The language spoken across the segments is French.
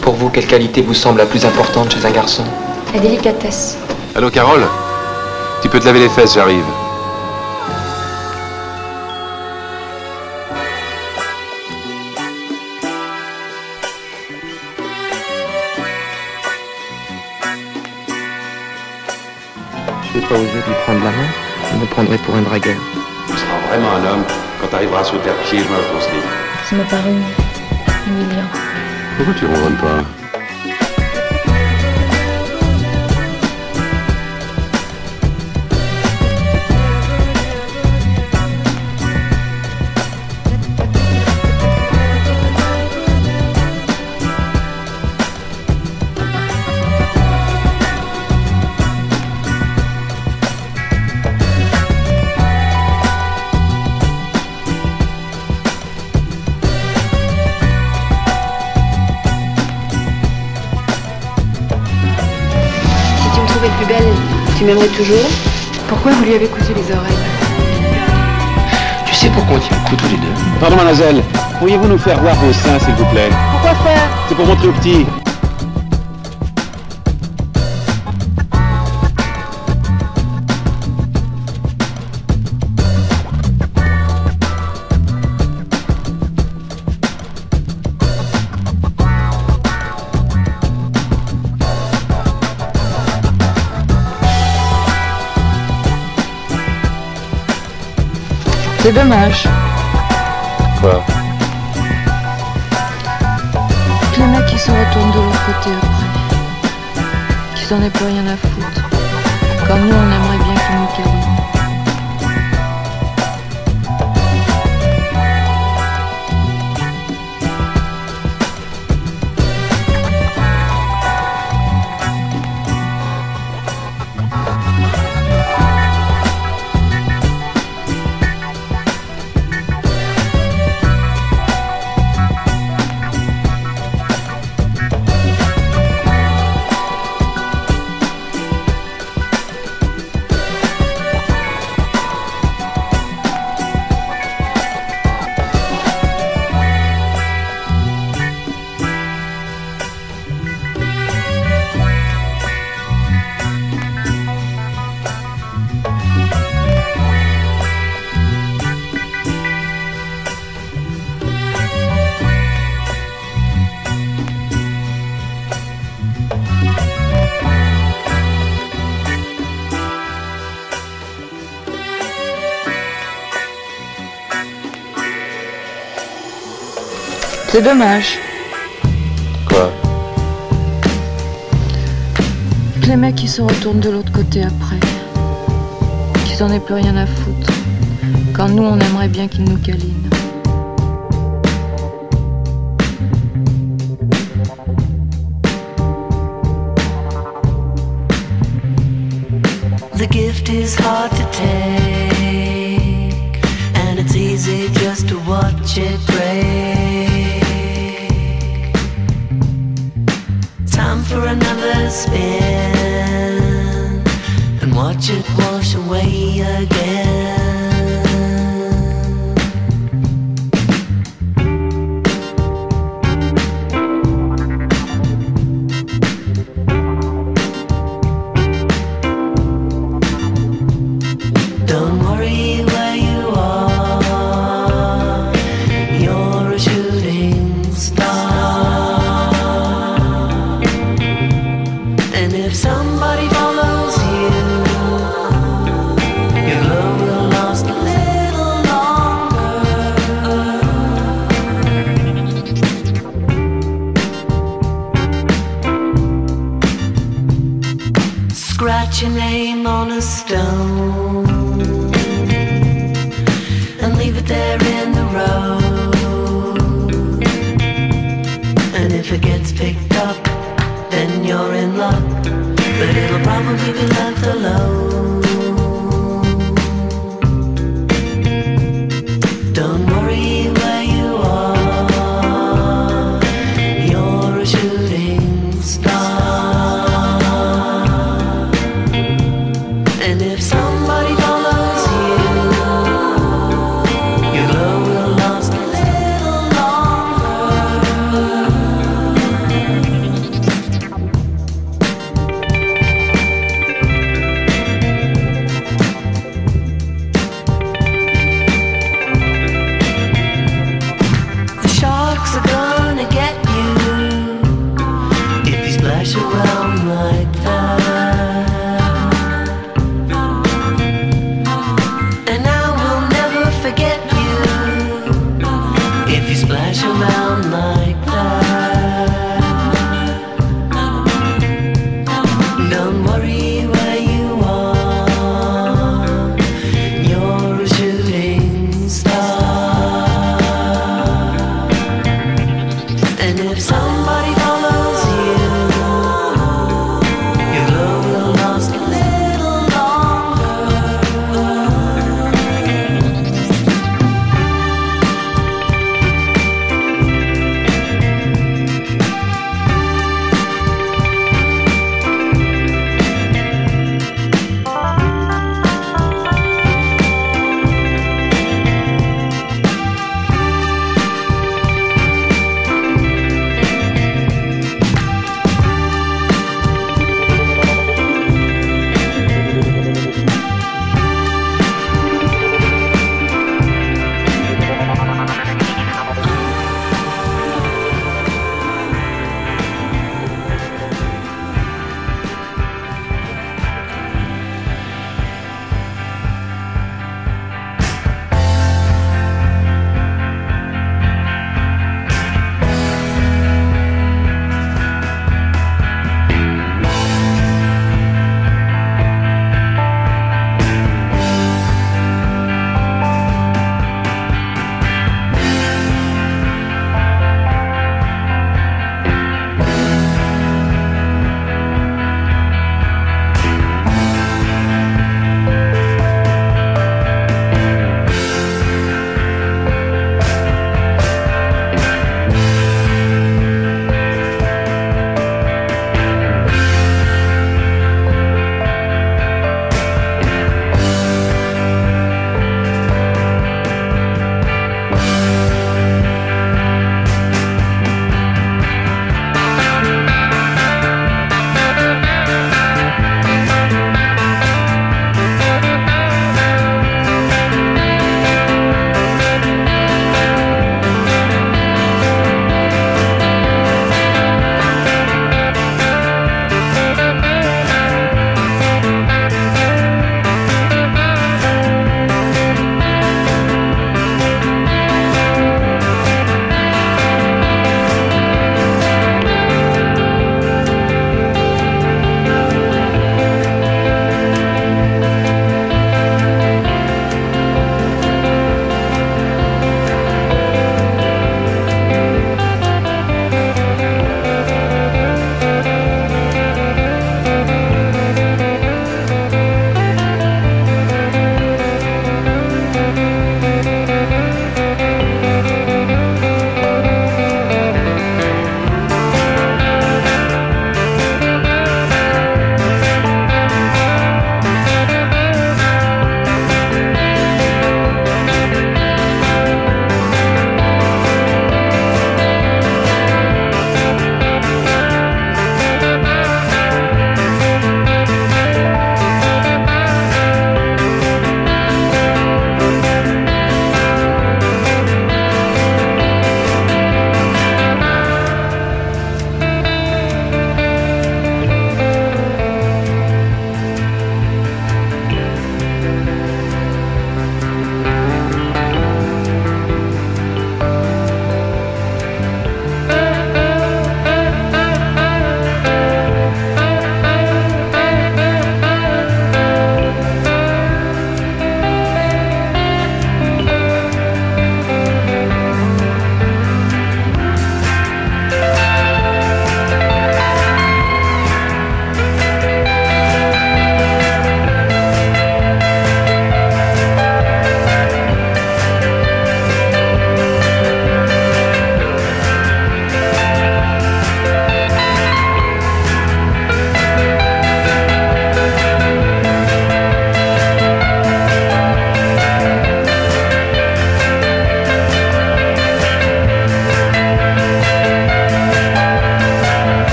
Pour vous, quelle qualité vous semble la plus importante chez un garçon? La délicatesse. Allô, Carole? Tu peux te laver les fesses, j'arrive. Je n'ai pas osé lui prendre la main. Je me prendrais pour un dragueur. Tu seras vraiment un homme quand tu arriveras sauter à pieds joints à ton slip. Ça m'a paru humiliant. Pourquoi tu ronronnes pas? Toujours Pourquoi vous lui avez cousu les oreilles Tu sais pourquoi on tient le coup tous les deux? Pardon, mademoiselle. Pourriez-vous nous faire voir vos seins, s'il vous plaît? Pourquoi faire? C'est pour montrer aux petits. C'est dommage. Quoi Que les mecs qui se retournent de l'autre côté après. Qu'ils en aient plus rien à foutre. Comme nous, on aimerait C'est dommage. Quoi Que les mecs qui se retournent de l'autre côté après. Qu'ils en aient plus rien à foutre. Quand nous, on aimerait bien qu'ils nous câlinent. The gift is hard to take, And if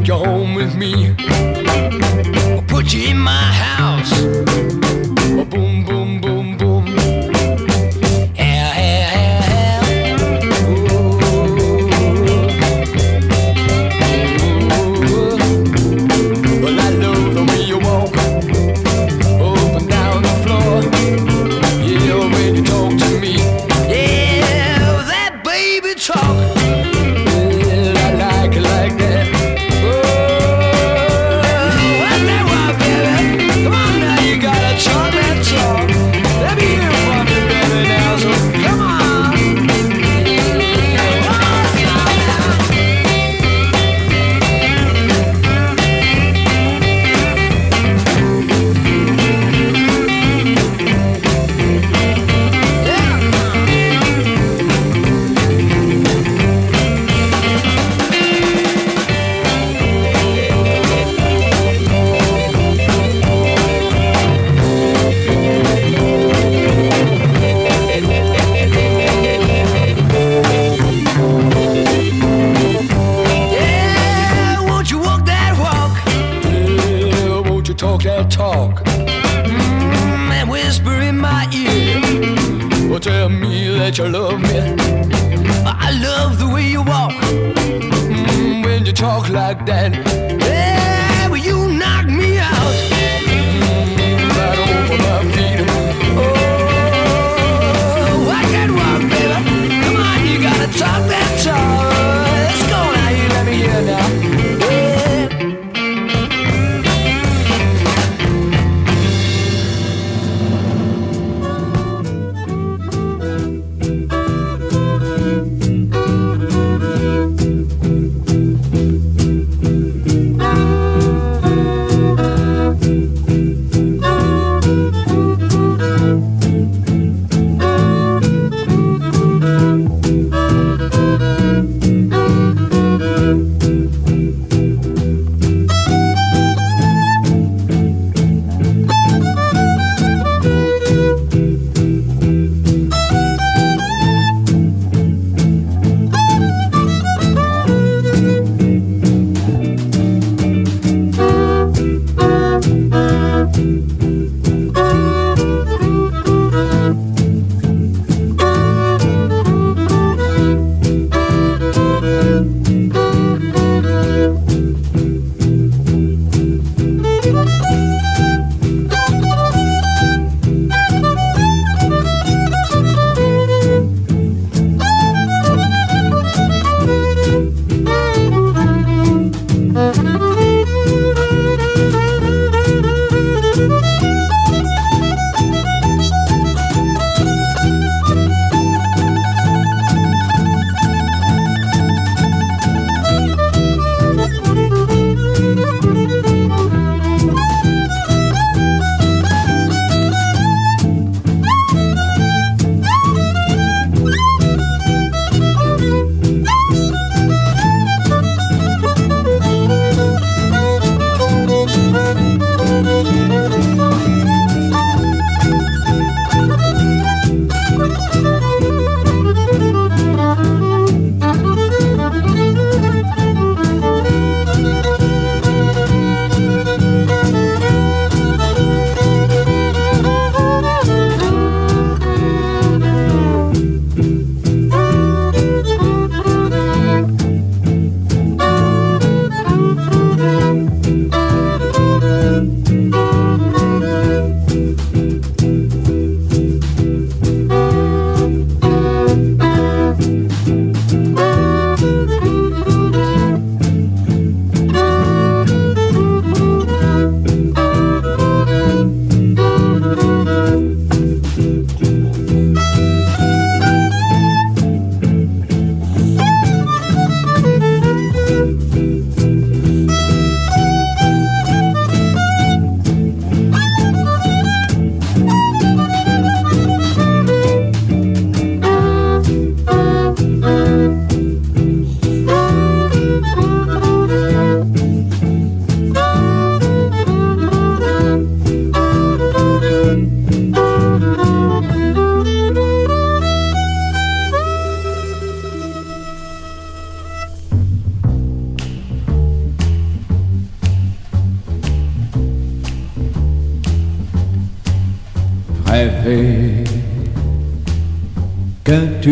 take you home with me.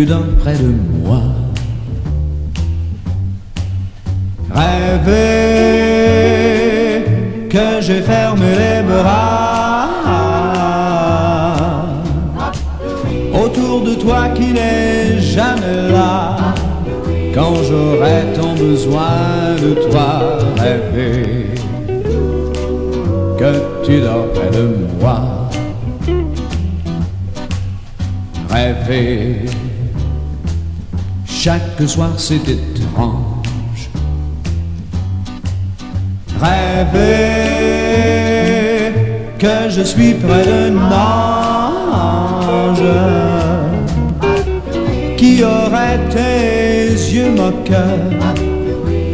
Dors près de moi. Rêver que j'ai fermé chaque soir c'est étrange. Rêver que je suis près d'un ange qui aurait tes yeux moqueurs,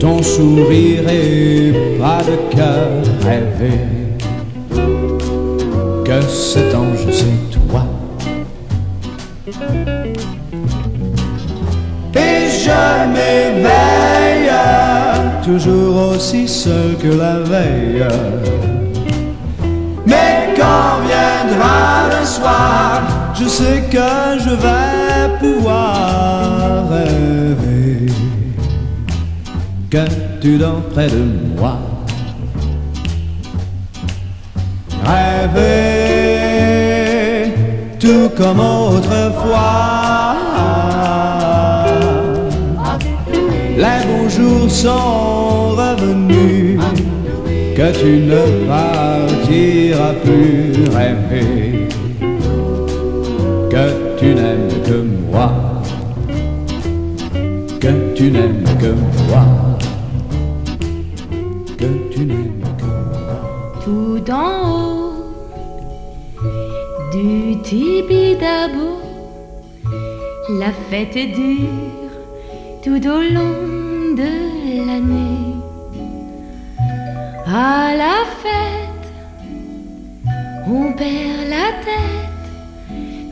ton sourire et pas de cœur. Rêver que cet ange c'est je m'éveille toujours aussi seul que la veille. Mais quand viendra le soir, je sais que je vais pouvoir rêver que tu dors près de moi. Rêver tout comme autrefois. Sont revenus, que tu ne partiras plus rêver, que tu n'aimes que moi, que tu n'aimes que moi, que tu n'aimes que moi. tout en haut du Tibidabo. La fête dure tout au long À la fête, on perd la tête,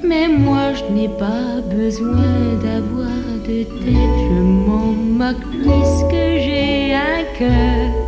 mais moi je n'ai pas besoin d'avoir de tête, je m'en moque puisque j'ai un cœur.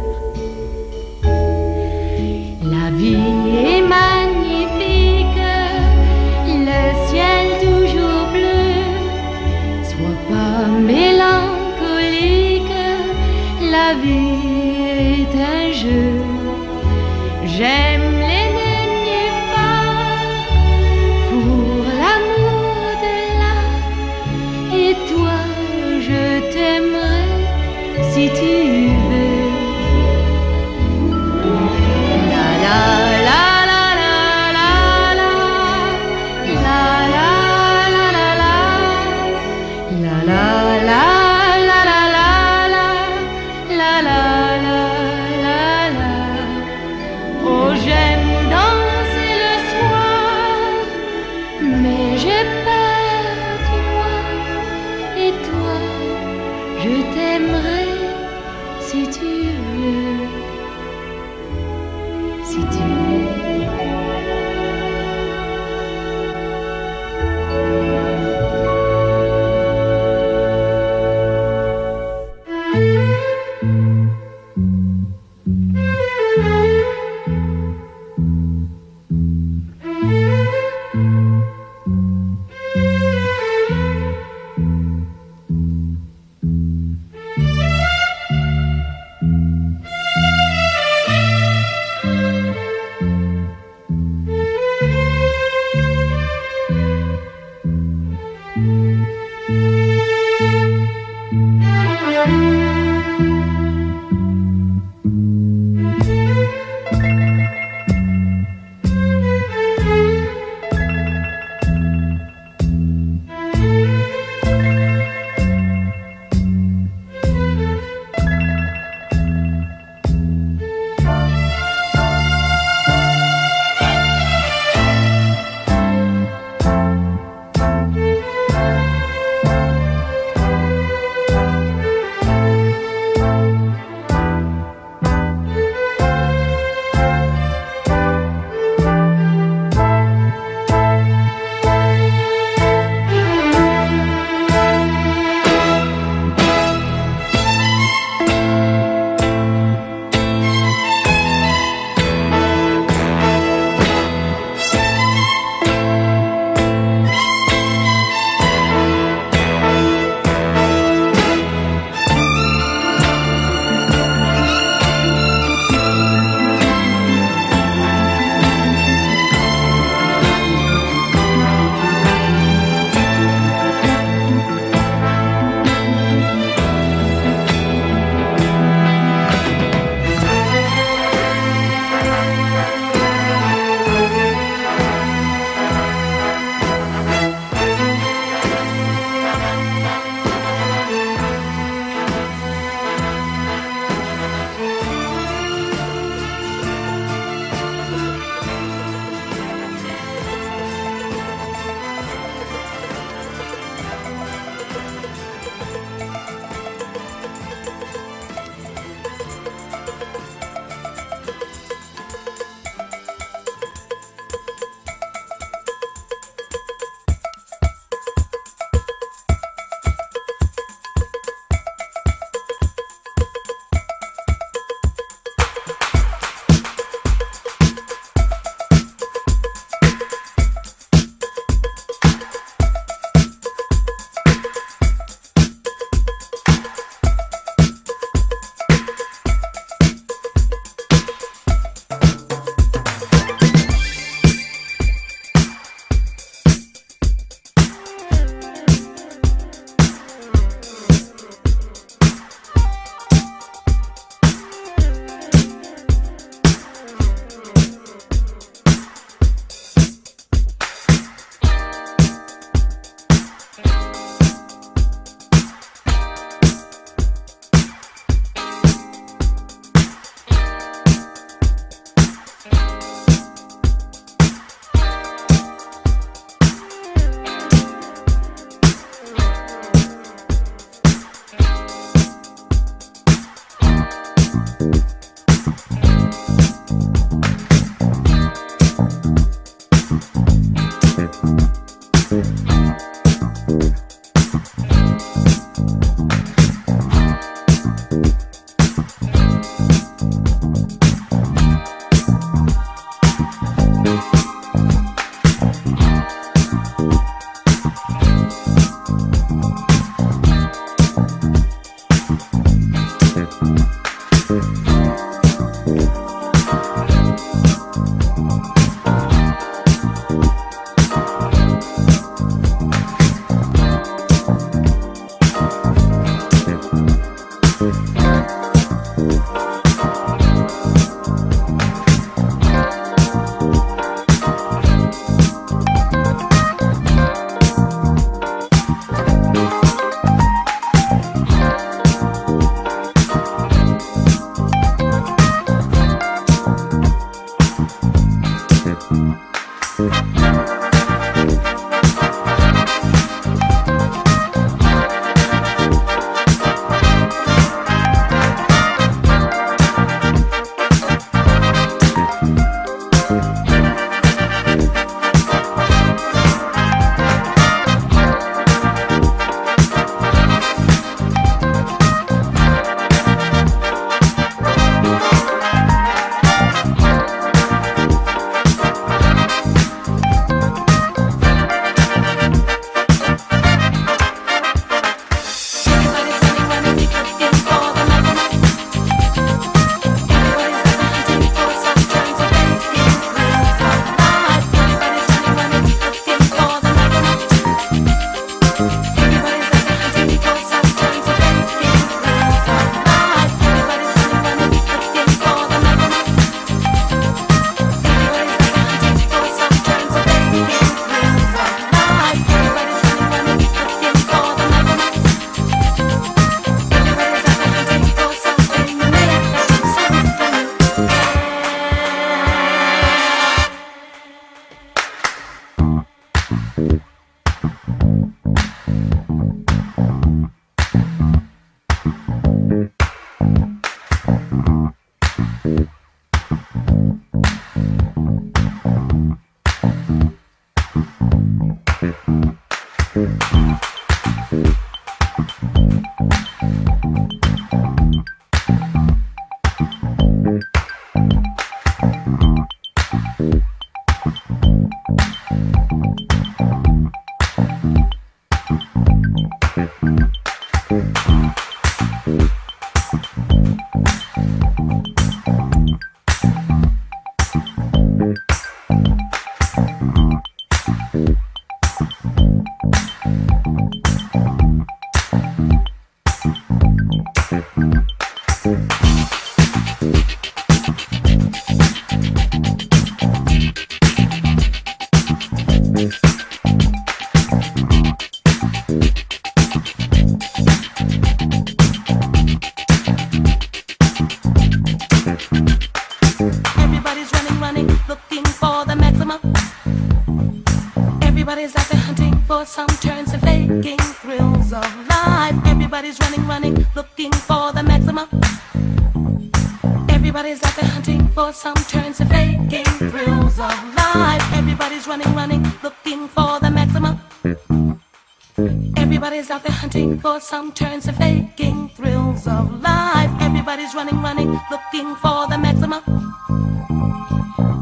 for some turns and faking thrills of life. Everybody's running, running, looking for the maximum.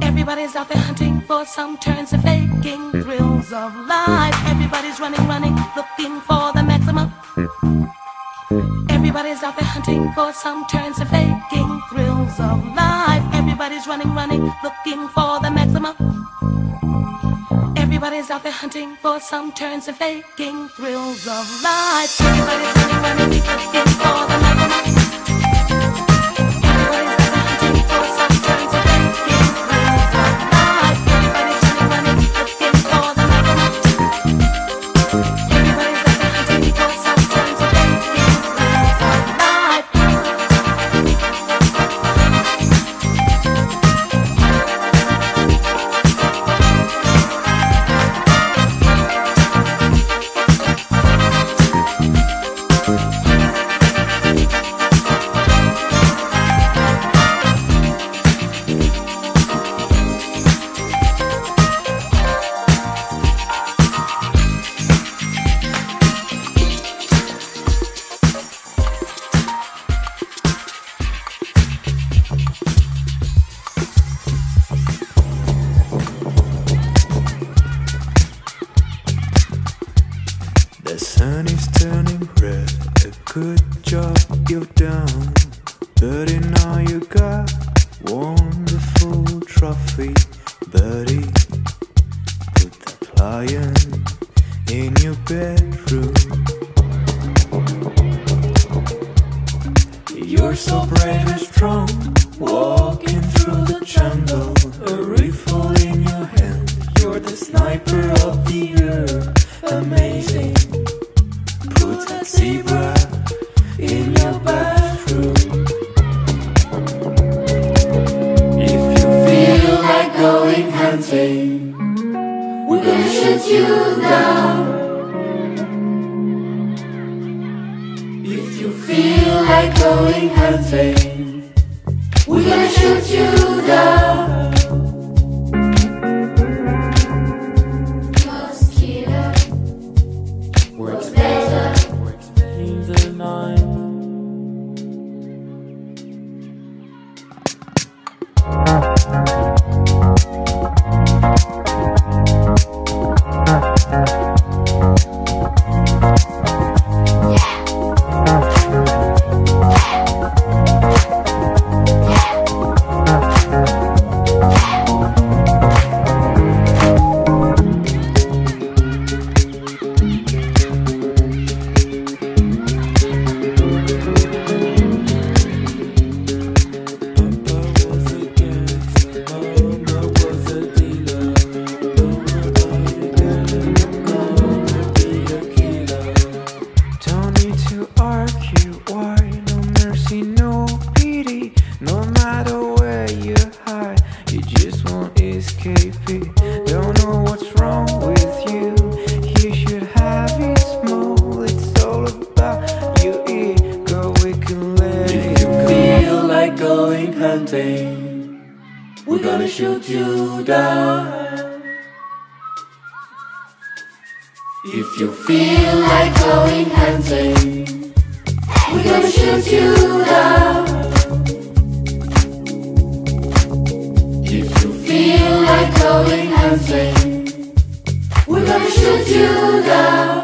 Everybody's out there hunting for some turns and faking thrills of life. Everybody's running, running, looking for the maximum. Everybody's out there hunting for some turns and faking thrills of life. Everybody's running, running, looking for out there hunting for some turns and faking thrills of life. Looking for the life. planting. We're gonna shoot you down. If you feel like going hunting, we're gonna shoot you down. If you feel like going hunting, we're gonna shoot you down.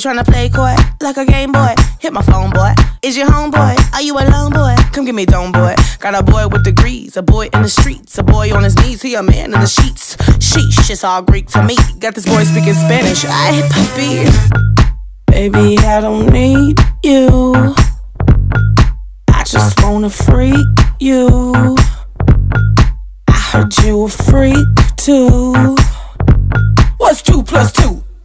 You tryna play coy like a game boy? Hit my phone, boy. Is your homeboy? Are you a lone boy? Come give me dome, boy. Got a boy with degrees, a boy in the streets, a boy on his knees, he a man in the sheets. Sheesh, it's all Greek to me. Got this boy speaking Spanish. I hit puppy. Baby, I don't need you. I just wanna freak you. I heard you a freak too. What's two plus two?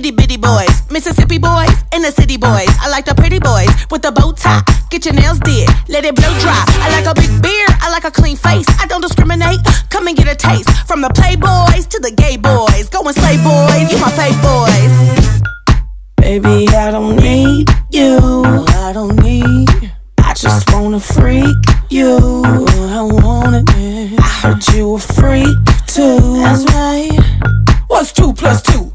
itty bitty boys, Mississippi boys, and the city boys. I like the pretty boys with the bow tie. Get your nails did, let it blow dry. I like a big beard, I like a clean face. I don't discriminate. Come and get a taste from the playboys to the gay boys. Go and slay boys, you my fave boys. Baby, I don't need you. I don't need. I just wanna freak you. I want it. I heard you a freak too. That's right. What's two plus two?